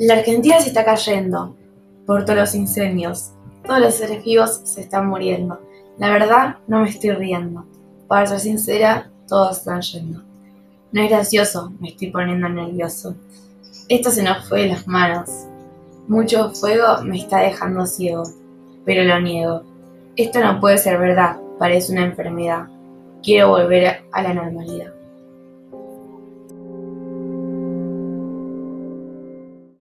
La Argentina se está cayendo por todos los incendios. Todos los seres vivos se están muriendo. La verdad, no me estoy riendo. Para ser sincera, todos están yendo. No es gracioso, me estoy poniendo nervioso. Esto se nos fue de las manos. Mucho fuego me está dejando ciego, pero lo niego. Esto no puede ser verdad, parece una enfermedad. Quiero volver a la normalidad.